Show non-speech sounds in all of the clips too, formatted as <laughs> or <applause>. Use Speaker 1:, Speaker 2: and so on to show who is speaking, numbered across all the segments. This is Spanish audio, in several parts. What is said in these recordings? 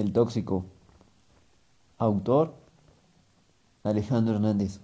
Speaker 1: El tóxico. Autor Alejandro Hernández.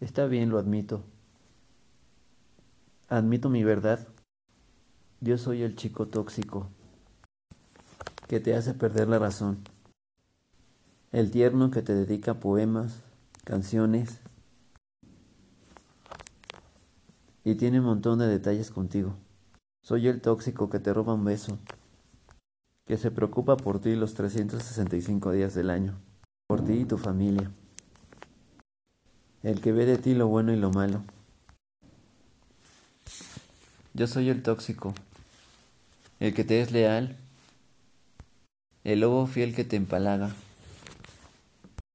Speaker 1: Está bien, lo admito. Admito mi verdad. Yo soy el chico tóxico que te hace perder la razón. El tierno que te dedica poemas, canciones y tiene un montón de detalles contigo. Soy el tóxico que te roba un beso, que se preocupa por ti los 365 días del año, por ti y tu familia. El que ve de ti lo bueno y lo malo. Yo soy el tóxico, el que te es leal, el lobo fiel que te empalaga,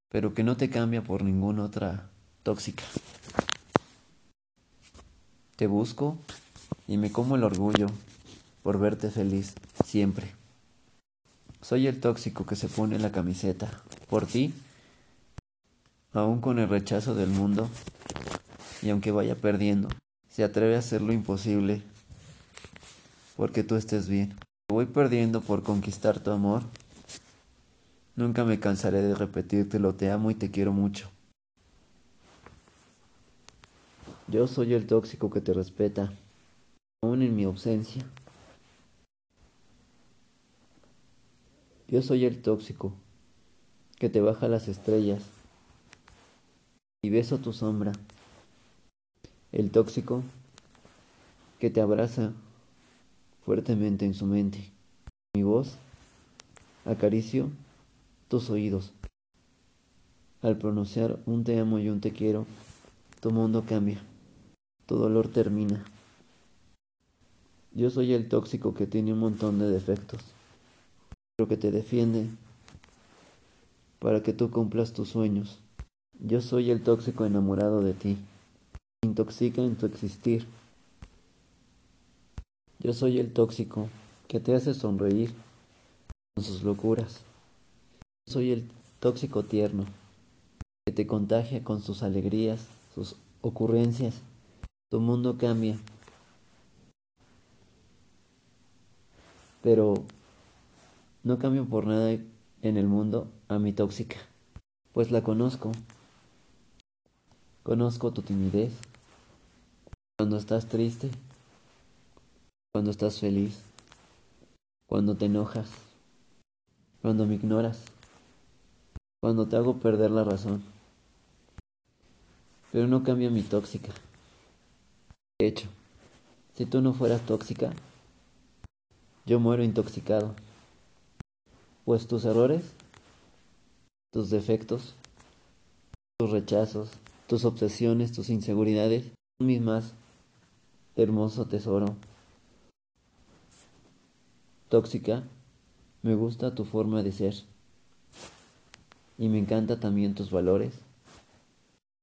Speaker 1: pero que no te cambia por ninguna otra tóxica. Te busco y me como el orgullo por verte feliz siempre. Soy el tóxico que se pone la camiseta por ti, aún con el rechazo del mundo, y aunque vaya perdiendo, se atreve a hacer lo imposible porque tú estés bien. Voy perdiendo por conquistar tu amor. Nunca me cansaré de repetírtelo, te amo y te quiero mucho. Yo soy el tóxico que te respeta, aún en mi ausencia. Yo soy el tóxico que te baja las estrellas y beso tu sombra. El tóxico que te abraza fuertemente en su mente. Mi voz acaricio tus oídos. Al pronunciar un te amo y un te quiero, tu mundo cambia tu dolor termina. Yo soy el tóxico que tiene un montón de defectos, pero que te defiende para que tú cumplas tus sueños. Yo soy el tóxico enamorado de ti, intoxica en tu existir. Yo soy el tóxico que te hace sonreír con sus locuras. Yo soy el tóxico tierno que te contagia con sus alegrías, sus ocurrencias. Tu mundo cambia. Pero no cambio por nada en el mundo a mi tóxica, pues la conozco. Conozco tu timidez. Cuando estás triste, cuando estás feliz, cuando te enojas, cuando me ignoras, cuando te hago perder la razón. Pero no cambia mi tóxica. De hecho, si tú no fueras tóxica, yo muero intoxicado. Pues tus errores, tus defectos, tus rechazos, tus obsesiones, tus inseguridades son mi más hermoso tesoro. Tóxica, me gusta tu forma de ser. Y me encanta también tus valores.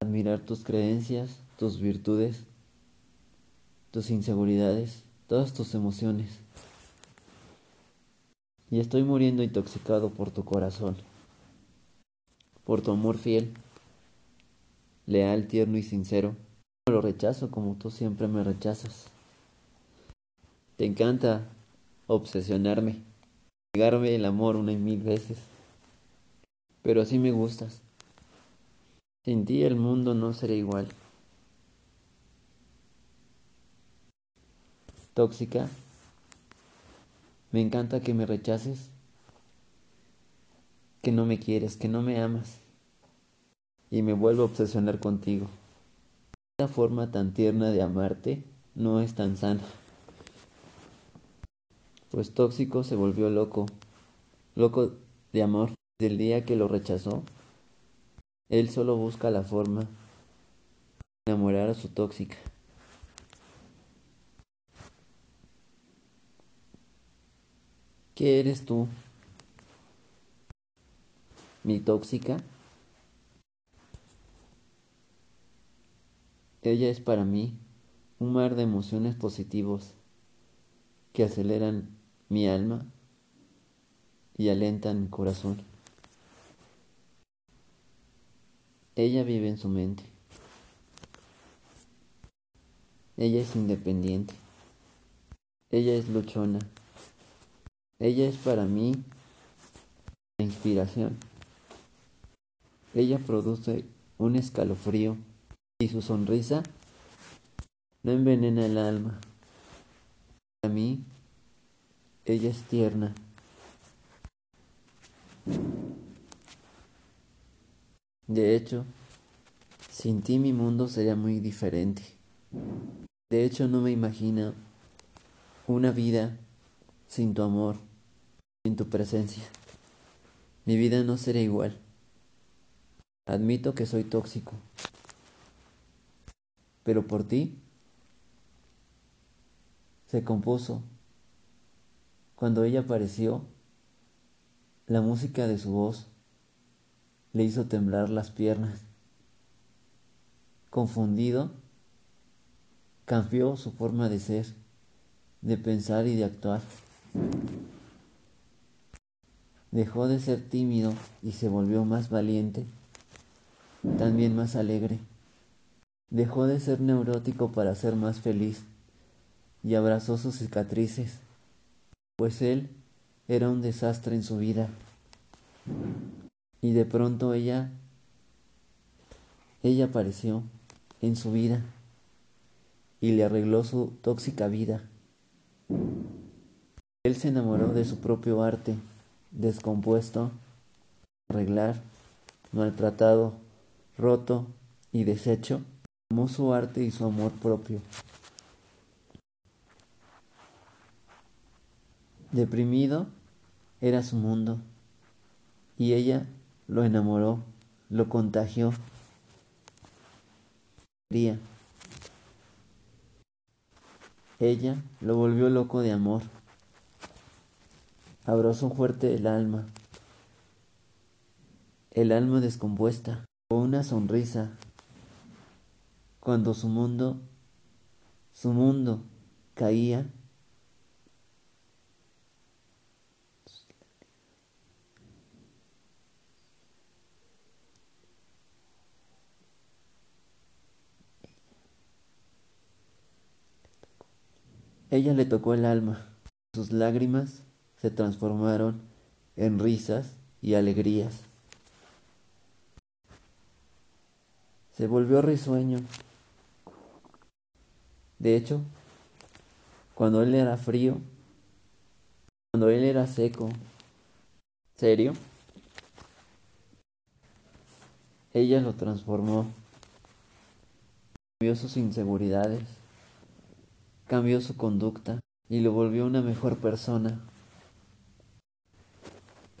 Speaker 1: Admirar tus creencias, tus virtudes tus inseguridades, todas tus emociones. Y estoy muriendo intoxicado por tu corazón, por tu amor fiel, leal, tierno y sincero. Lo rechazo como tú siempre me rechazas. Te encanta obsesionarme, negarme el amor una y mil veces. Pero así me gustas. Sin ti el mundo no será igual. Tóxica. Me encanta que me rechaces, que no me quieres, que no me amas y me vuelvo a obsesionar contigo. Esta forma tan tierna de amarte no es tan sana. Pues tóxico se volvió loco, loco de amor. Desde el día que lo rechazó, él solo busca la forma de enamorar a su tóxica. ¿Qué eres tú? ¿Mi tóxica? Ella es para mí un mar de emociones positivos que aceleran mi alma y alentan mi corazón. Ella vive en su mente. Ella es independiente. Ella es luchona. Ella es para mí la inspiración. Ella produce un escalofrío y su sonrisa no envenena el alma. Para mí, ella es tierna. De hecho, sin ti mi mundo sería muy diferente. De hecho, no me imagino una vida sin tu amor, sin tu presencia. Mi vida no sería igual. Admito que soy tóxico. Pero por ti se compuso. Cuando ella apareció, la música de su voz le hizo temblar las piernas. Confundido, cambió su forma de ser, de pensar y de actuar. Dejó de ser tímido y se volvió más valiente, también más alegre. Dejó de ser neurótico para ser más feliz y abrazó sus cicatrices, pues él era un desastre en su vida. Y de pronto ella, ella apareció en su vida y le arregló su tóxica vida. Él se enamoró de su propio arte, descompuesto, arreglar, maltratado, roto y deshecho. Amó su arte y su amor propio. Deprimido era su mundo y ella lo enamoró, lo contagió. Ella lo volvió loco de amor. Abrazó fuerte el alma, el alma descompuesta, con una sonrisa, cuando su mundo, su mundo caía Ella le tocó el alma. Sus lágrimas se transformaron en risas y alegrías. Se volvió risueño. De hecho, cuando él era frío, cuando él era seco, serio, ella lo transformó. Vio sus inseguridades cambió su conducta y lo volvió una mejor persona.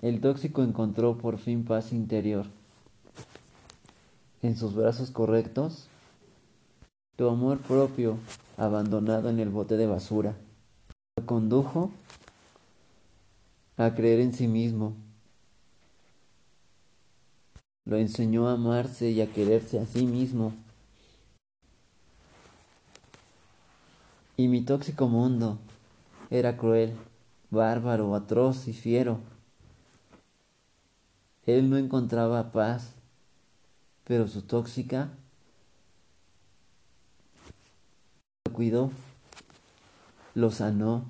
Speaker 1: El tóxico encontró por fin paz interior. En sus brazos correctos, tu amor propio abandonado en el bote de basura. Lo condujo a creer en sí mismo. Lo enseñó a amarse y a quererse a sí mismo. Y mi tóxico mundo era cruel, bárbaro, atroz y fiero. Él no encontraba paz, pero su tóxica lo cuidó, lo sanó.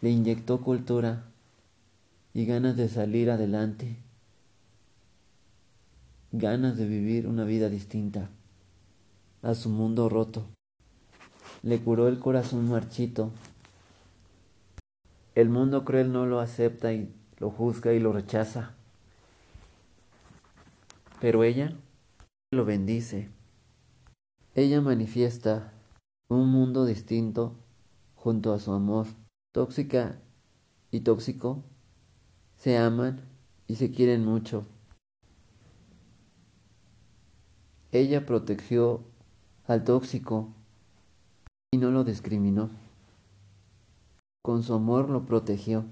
Speaker 1: Le inyectó cultura y ganas de salir adelante ganas de vivir una vida distinta a su mundo roto. Le curó el corazón marchito. El mundo cruel no lo acepta y lo juzga y lo rechaza. Pero ella lo bendice. Ella manifiesta un mundo distinto junto a su amor. Tóxica y tóxico se aman y se quieren mucho. Ella protegió al tóxico y no lo discriminó. Con su amor lo protegió.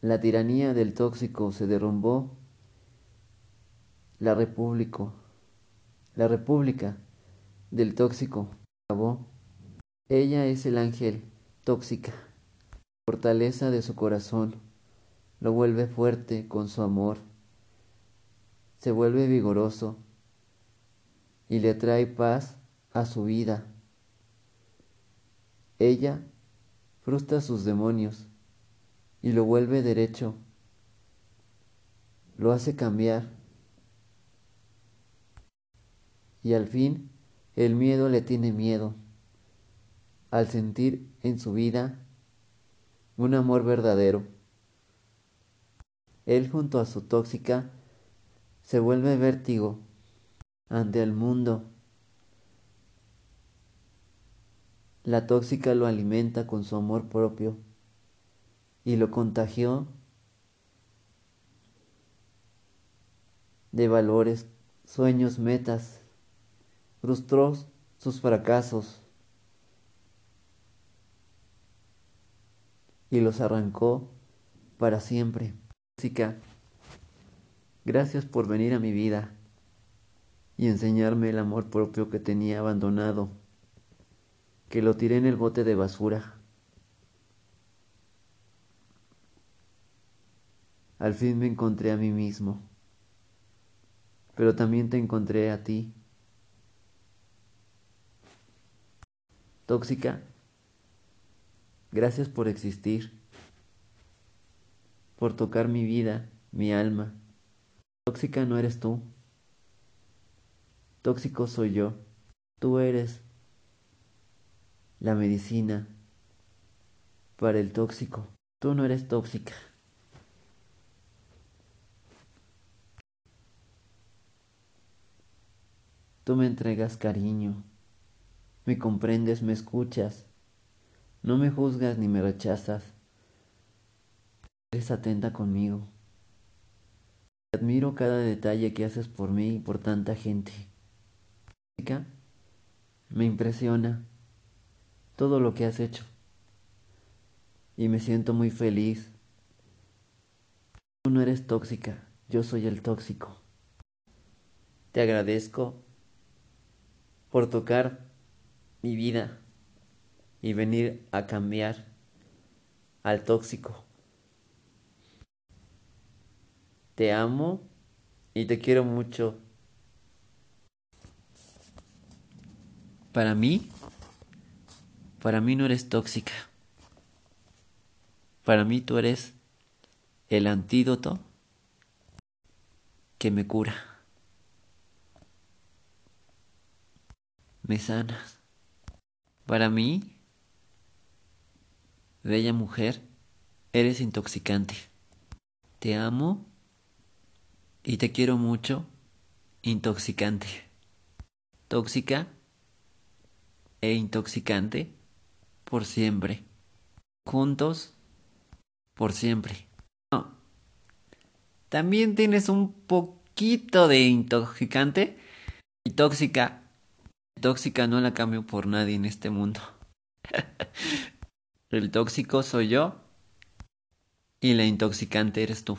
Speaker 1: La tiranía del tóxico se derrumbó. La república, la república del tóxico acabó. Ella es el ángel tóxica. Fortaleza de su corazón lo vuelve fuerte con su amor. Se vuelve vigoroso y le trae paz a su vida. Ella frustra sus demonios y lo vuelve derecho. Lo hace cambiar. Y al fin el miedo le tiene miedo al sentir en su vida un amor verdadero. Él junto a su tóxica se vuelve vértigo ante el mundo. La tóxica lo alimenta con su amor propio y lo contagió de valores, sueños, metas, frustró sus fracasos y los arrancó para siempre. Tóxica, gracias por venir a mi vida y enseñarme el amor propio que tenía abandonado, que lo tiré en el bote de basura. Al fin me encontré a mí mismo, pero también te encontré a ti. Tóxica, gracias por existir, por tocar mi vida, mi alma. Tóxica no eres tú. Tóxico soy yo. Tú eres la medicina para el tóxico. Tú no eres tóxica. Tú me entregas cariño, me comprendes, me escuchas, no me juzgas ni me rechazas. Eres atenta conmigo. Admiro cada detalle que haces por mí y por tanta gente me impresiona todo lo que has hecho y me siento muy feliz. Tú no eres tóxica, yo soy el tóxico. Te agradezco por tocar mi vida y venir a cambiar al tóxico. Te amo y te quiero mucho. Para mí, para mí no eres tóxica. Para mí tú eres el antídoto que me cura. Me sanas. Para mí, bella mujer, eres intoxicante. Te amo y te quiero mucho, intoxicante. Tóxica e intoxicante por siempre. Juntos por siempre. No. También tienes un poquito de intoxicante y tóxica. Tóxica no la cambio por nadie en este mundo. <laughs> El tóxico soy yo y la intoxicante eres tú.